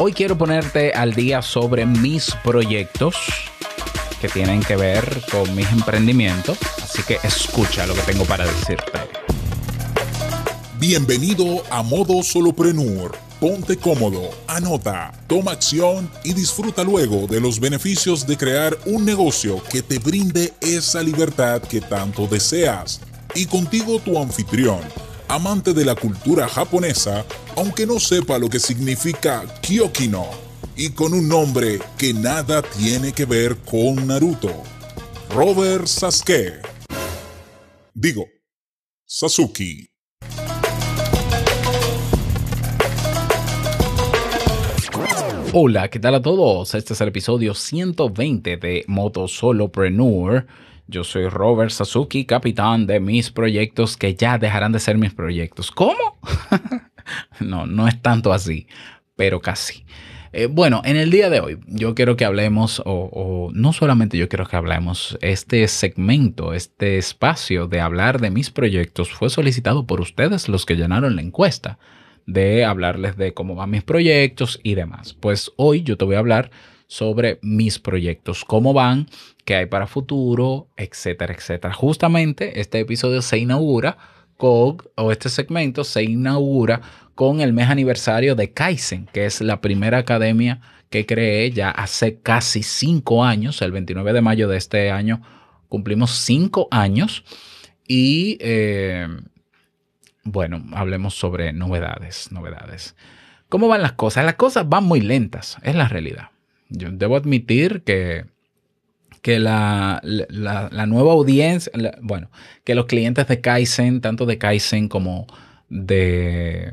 Hoy quiero ponerte al día sobre mis proyectos que tienen que ver con mis emprendimientos, así que escucha lo que tengo para decirte. Bienvenido a Modo Soloprenur. Ponte cómodo, anota, toma acción y disfruta luego de los beneficios de crear un negocio que te brinde esa libertad que tanto deseas. Y contigo tu anfitrión amante de la cultura japonesa, aunque no sepa lo que significa Kyokino, y con un nombre que nada tiene que ver con Naruto. Robert Sasuke. Digo, Sasuke. Hola, ¿qué tal a todos? Este es el episodio 120 de Moto Solopreneur yo soy Robert Sasuki, capitán de mis proyectos que ya dejarán de ser mis proyectos. ¿Cómo? no, no es tanto así, pero casi. Eh, bueno, en el día de hoy yo quiero que hablemos, o, o, no solamente yo quiero que hablemos, este segmento, este espacio de hablar de mis proyectos fue solicitado por ustedes los que llenaron la encuesta de hablarles de cómo van mis proyectos y demás. Pues hoy yo te voy a hablar sobre mis proyectos, cómo van, qué hay para futuro, etcétera, etcétera. Justamente este episodio se inaugura o este segmento se inaugura con el mes aniversario de Kaizen, que es la primera academia que creé ya hace casi cinco años, el 29 de mayo de este año cumplimos cinco años y eh, bueno, hablemos sobre novedades, novedades. ¿Cómo van las cosas? Las cosas van muy lentas, es la realidad. Yo debo admitir que, que la, nueva audiencia, bueno, que los clientes de Kaizen, tanto de Kaizen como de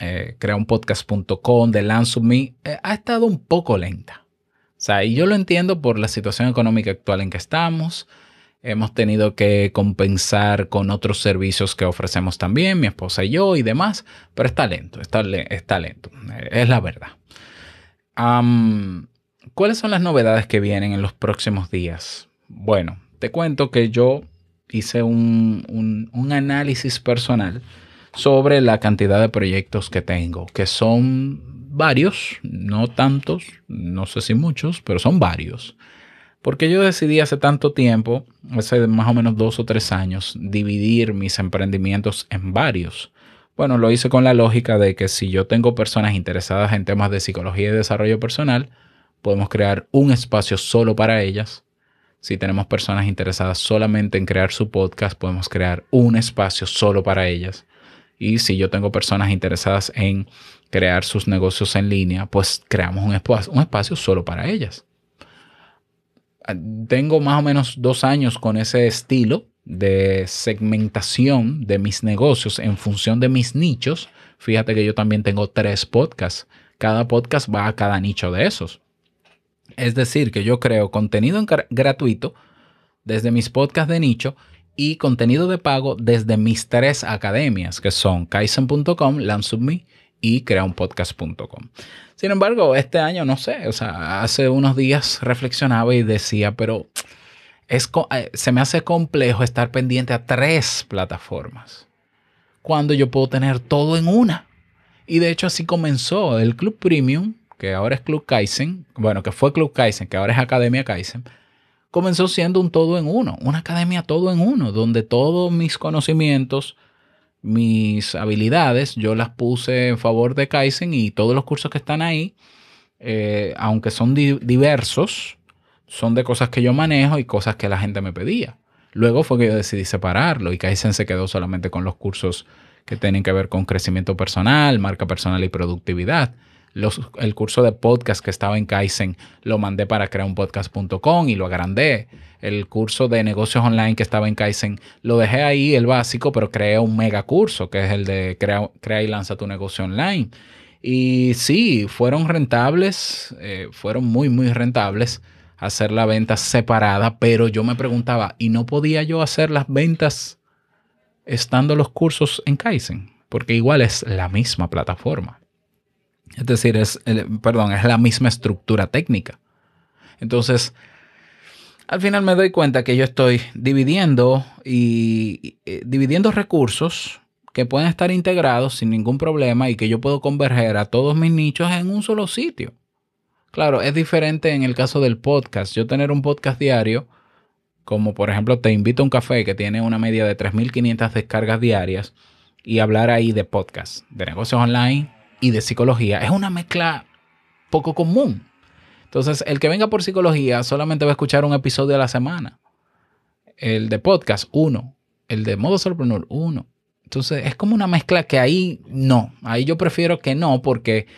eh, creaunpodcast.com, de Lance eh, ha estado un poco lenta. O sea, y yo lo entiendo por la situación económica actual en que estamos. Hemos tenido que compensar con otros servicios que ofrecemos también, mi esposa y yo y demás, pero está lento, está, está lento, es la verdad. ¿Cuáles son las novedades que vienen en los próximos días? Bueno, te cuento que yo hice un, análisis personal sobre la cantidad de proyectos que tengo, que son varios, no tantos, no sé si muchos, pero son varios. Porque yo decidí hace tanto tiempo, hace más o menos dos o tres años, dividir mis emprendimientos en varios. Bueno, lo hice con la lógica de que si yo tengo personas interesadas en temas de psicología y desarrollo personal, podemos crear un espacio solo para ellas. Si tenemos personas interesadas solamente en crear su podcast, podemos crear un espacio solo para ellas. Y si yo tengo personas interesadas en crear sus negocios en línea, pues creamos un espacio, un espacio solo para ellas. Tengo más o menos dos años con ese estilo de segmentación de mis negocios en función de mis nichos. Fíjate que yo también tengo tres podcasts. Cada podcast va a cada nicho de esos. Es decir, que yo creo contenido gratuito desde mis podcasts de nicho y contenido de pago desde mis tres academias, que son kaizen.com, LearnSubMe y creaunpodcast.com. Sin embargo, este año no sé, o sea, hace unos días reflexionaba y decía, pero es, eh, se me hace complejo estar pendiente a tres plataformas cuando yo puedo tener todo en una. Y de hecho así comenzó el Club Premium que ahora es Club Kaizen, bueno, que fue Club Kaizen, que ahora es Academia Kaizen, comenzó siendo un todo en uno, una academia todo en uno, donde todos mis conocimientos, mis habilidades, yo las puse en favor de Kaizen y todos los cursos que están ahí, eh, aunque son diversos, son de cosas que yo manejo y cosas que la gente me pedía. Luego fue que yo decidí separarlo y Kaizen se quedó solamente con los cursos que tienen que ver con crecimiento personal, marca personal y productividad el curso de podcast que estaba en Kaizen lo mandé para creaunpodcast.com y lo agrandé. El curso de negocios online que estaba en Kaizen lo dejé ahí, el básico, pero creé un mega curso que es el de Crea, crea y lanza tu negocio online. Y sí, fueron rentables, eh, fueron muy, muy rentables hacer la venta separada, pero yo me preguntaba, ¿y no podía yo hacer las ventas estando los cursos en Kaizen? Porque igual es la misma plataforma. Es decir, es, perdón, es la misma estructura técnica. Entonces, al final me doy cuenta que yo estoy dividiendo y, dividiendo recursos que pueden estar integrados sin ningún problema y que yo puedo converger a todos mis nichos en un solo sitio. Claro, es diferente en el caso del podcast. Yo tener un podcast diario, como por ejemplo Te invito a un café que tiene una media de 3.500 descargas diarias y hablar ahí de podcast, de negocios online y de psicología, es una mezcla poco común. Entonces, el que venga por psicología solamente va a escuchar un episodio a la semana. El de podcast, uno. El de modo solopreneur, uno. Entonces, es como una mezcla que ahí no. Ahí yo prefiero que no, porque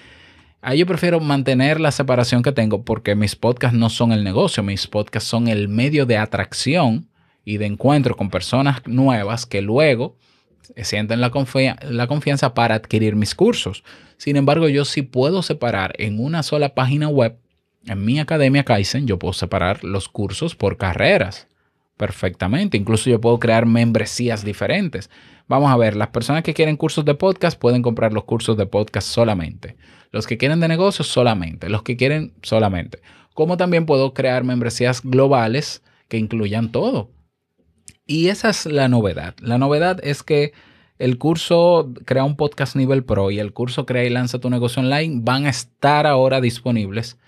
ahí yo prefiero mantener la separación que tengo, porque mis podcasts no son el negocio, mis podcasts son el medio de atracción y de encuentro con personas nuevas que luego sienten la, la confianza para adquirir mis cursos. Sin embargo, yo sí puedo separar en una sola página web en mi academia Kaizen yo puedo separar los cursos por carreras perfectamente. Incluso yo puedo crear membresías diferentes. Vamos a ver, las personas que quieren cursos de podcast pueden comprar los cursos de podcast solamente. Los que quieren de negocios solamente. Los que quieren solamente. Como también puedo crear membresías globales que incluyan todo. Y esa es la novedad. La novedad es que el curso Crea un podcast nivel pro y el curso Crea y lanza tu negocio online van a estar ahora disponibles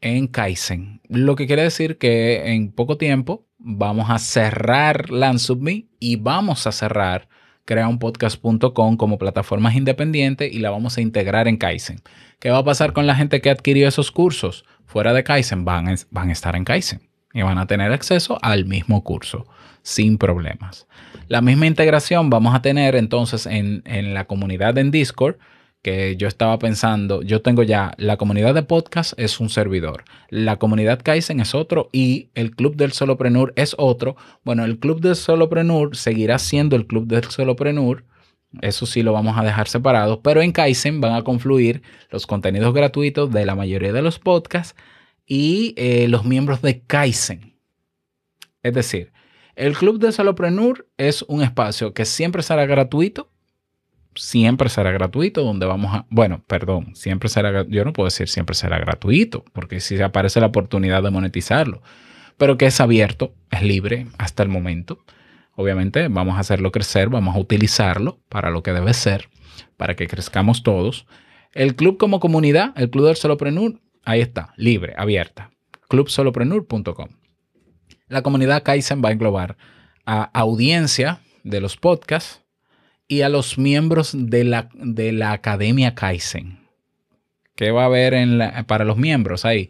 en Kaizen. Lo que quiere decir que en poco tiempo vamos a cerrar LandSubMe y vamos a cerrar creaunpodcast.com como plataformas independientes y la vamos a integrar en Kaizen. ¿Qué va a pasar con la gente que adquirió esos cursos fuera de Kaizen? Van a, van a estar en Kaizen y van a tener acceso al mismo curso sin problemas. La misma integración vamos a tener entonces en, en la comunidad en Discord que yo estaba pensando, yo tengo ya, la comunidad de podcast es un servidor, la comunidad Kaizen es otro y el club del solopreneur es otro. Bueno, el club del solopreneur seguirá siendo el club del solopreneur, eso sí lo vamos a dejar separado, pero en Kaizen van a confluir los contenidos gratuitos de la mayoría de los podcasts y eh, los miembros de Kaizen. Es decir, el club del solopreneur es un espacio que siempre será gratuito siempre será gratuito, donde vamos a, bueno, perdón, siempre será, yo no puedo decir siempre será gratuito, porque si aparece la oportunidad de monetizarlo, pero que es abierto, es libre hasta el momento. Obviamente vamos a hacerlo crecer, vamos a utilizarlo para lo que debe ser, para que crezcamos todos. El club como comunidad, el club del soloprenur, ahí está, libre, abierta, clubsoloprenur.com. La comunidad Kaizen va a englobar a audiencia de los podcasts, y a los miembros de la, de la Academia Kaizen. ¿Qué va a haber en para los miembros ahí?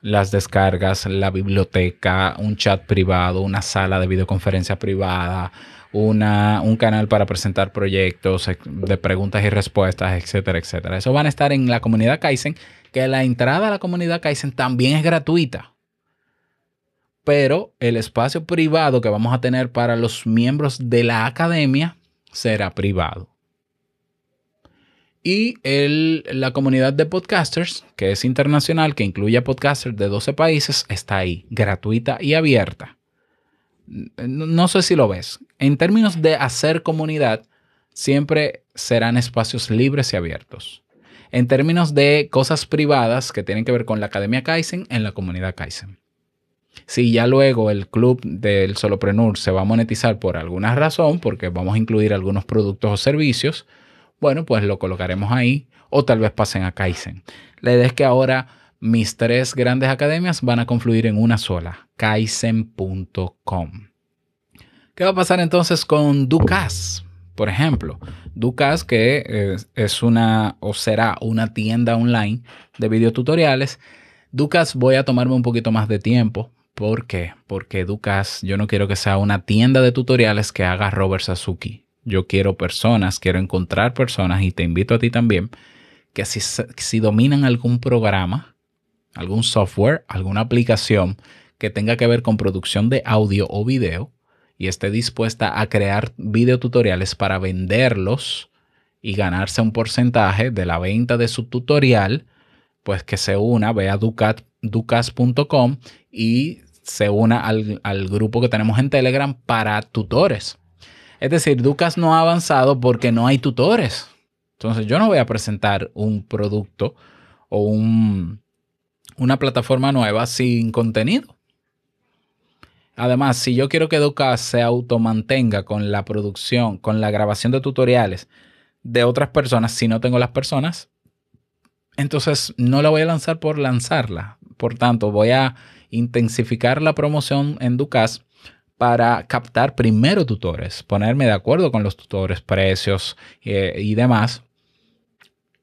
Las descargas, la biblioteca, un chat privado, una sala de videoconferencia privada, una, un canal para presentar proyectos de preguntas y respuestas, etcétera, etcétera. Eso van a estar en la comunidad Kaizen, que la entrada a la comunidad Kaizen también es gratuita. Pero el espacio privado que vamos a tener para los miembros de la academia será privado. Y la comunidad de podcasters, que es internacional, que incluye a podcasters de 12 países, está ahí, gratuita y abierta. No, sé si lo ves. En términos de hacer comunidad, siempre serán espacios libres y abiertos. En términos de cosas privadas que tienen que ver con la Academia Kaizen, en la comunidad Kaizen. Si ya luego el club del solopreneur se va a monetizar por alguna razón, porque vamos a incluir algunos productos o servicios, bueno, pues lo colocaremos ahí o tal vez pasen a Kaizen. La idea es que ahora mis tres grandes academias van a confluir en una sola, kaizen.com. ¿Qué va a pasar entonces con Ducas? Por ejemplo, Ducas, que es una o será una tienda online de videotutoriales. Ducas voy a tomarme un poquito más de tiempo ¿Por qué? Porque Educas, yo no quiero que sea una tienda de tutoriales que haga Robert Sasuki. Yo quiero personas, quiero encontrar personas y te invito a ti también que si, si dominan algún programa, algún software, alguna aplicación que tenga que ver con producción de audio o video y esté dispuesta a crear videotutoriales para venderlos y ganarse un porcentaje de la venta de su tutorial, pues que se una, ve a ducas.com y se una al, grupo que tenemos en Telegram para tutores. Es decir, Ducas no ha avanzado porque no hay tutores. Entonces yo no voy a presentar un producto o un, una plataforma nueva sin contenido. Además, si yo quiero que Ducas se automantenga con la producción, con la grabación de tutoriales de otras personas, si no tengo las personas, entonces no la voy a lanzar por lanzarla. Por tanto, voy a intensificar la promoción en Ducas para captar primero tutores, ponerme de acuerdo con los tutores, precios eh, y demás.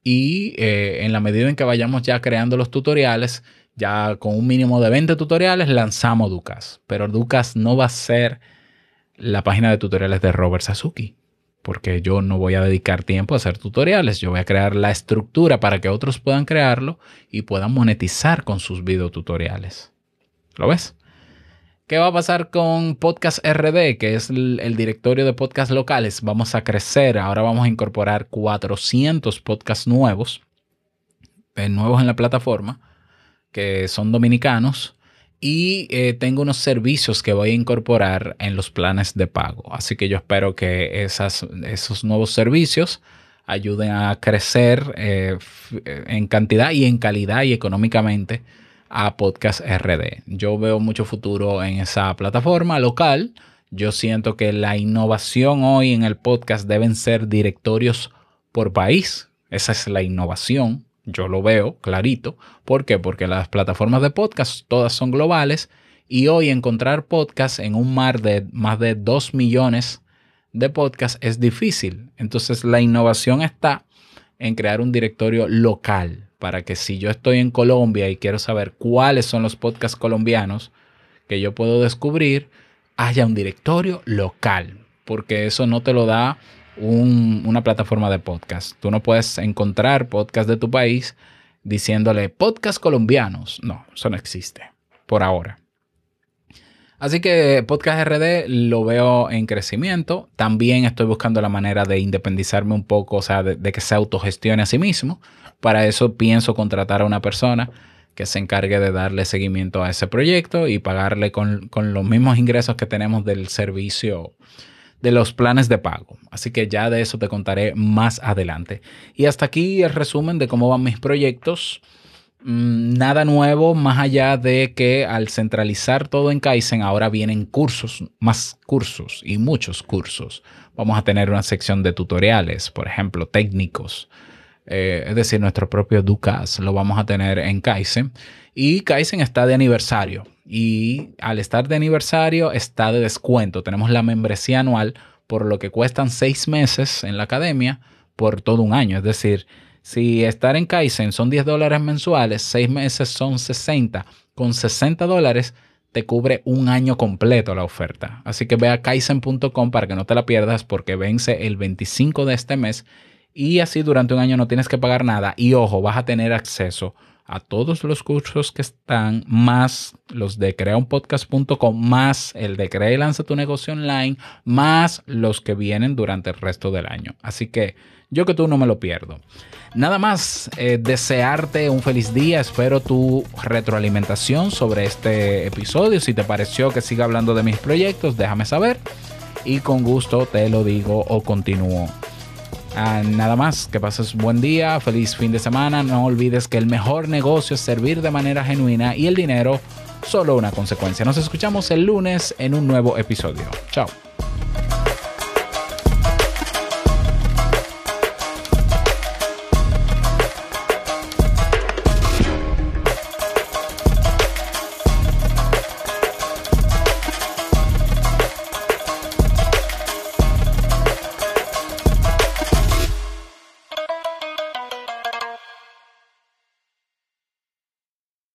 Y eh, en la medida en que vayamos ya creando los tutoriales, ya con un mínimo de 20 tutoriales, lanzamos Ducas. Pero Ducas no va a ser la página de tutoriales de Robert Sasuki, porque yo no voy a dedicar tiempo a hacer tutoriales. Yo voy a crear la estructura para que otros puedan crearlo y puedan monetizar con sus videotutoriales. ¿Lo ves? ¿Qué va a pasar con Podcast RD, que es el, directorio de podcasts locales? Vamos a crecer. Ahora vamos a incorporar 400 podcasts nuevos, eh, nuevos en la plataforma, que son dominicanos. Y eh, tengo unos servicios que voy a incorporar en los planes de pago. Así que yo espero que esos nuevos servicios ayuden a crecer eh, en cantidad y en calidad y económicamente a Podcast RD. Yo veo mucho futuro en esa plataforma local. Yo siento que la innovación hoy en el podcast deben ser directorios por país. Esa es la innovación. Yo lo veo clarito. ¿Por qué? Porque las plataformas de podcast todas son globales y hoy encontrar podcast en un mar de más de 2 millones de podcasts es difícil. Entonces la innovación está en crear un directorio local para que si yo estoy en Colombia y quiero saber cuáles son los podcasts colombianos que yo puedo descubrir, haya un directorio local, porque eso no te lo da una plataforma de podcast. Tú no puedes encontrar podcast de tu país diciéndole podcast colombianos. No, eso no existe por ahora. Así que Podcast RD lo veo en crecimiento. También estoy buscando la manera de independizarme un poco, o sea, de que se autogestione a sí mismo. Para eso pienso contratar a una persona que se encargue de darle seguimiento a ese proyecto y pagarle con, los mismos ingresos que tenemos del servicio de los planes de pago. Así que ya de eso te contaré más adelante. Y hasta aquí el resumen de cómo van mis proyectos. Mm, nada nuevo más allá de que al centralizar todo en Kaizen ahora vienen cursos, más cursos y muchos cursos. Vamos a tener una sección de tutoriales, por ejemplo, técnicos eh, es decir, nuestro propio Ducas lo vamos a tener en Kaizen. Y Kaizen está de aniversario. Y al estar de aniversario está de descuento. Tenemos la membresía anual por lo que cuestan seis meses en la academia por todo un año. Es decir, si estar en Kaizen son 10 dólares mensuales, seis meses son 60. Con 60 dólares te cubre un año completo la oferta. Así que ve a kaizen.com para que no te la pierdas porque vence el 25 de este mes y así durante un año no tienes que pagar nada. Y ojo, vas a tener acceso a todos los cursos que están, más los de creaunpodcast.com, más el de Crea y Lanza tu negocio online, más los que vienen durante el resto del año. Así que yo que tú no me lo pierdo. Nada más, eh, desearte un feliz día. Espero tu retroalimentación sobre este episodio. Si te pareció que siga hablando de mis proyectos, déjame saber. Y con gusto te lo digo o continúo Ah, nada más, que pases buen día, feliz fin de semana. No olvides que el mejor negocio es servir de manera genuina y el dinero solo una consecuencia. Nos escuchamos el lunes en un nuevo episodio. Chao.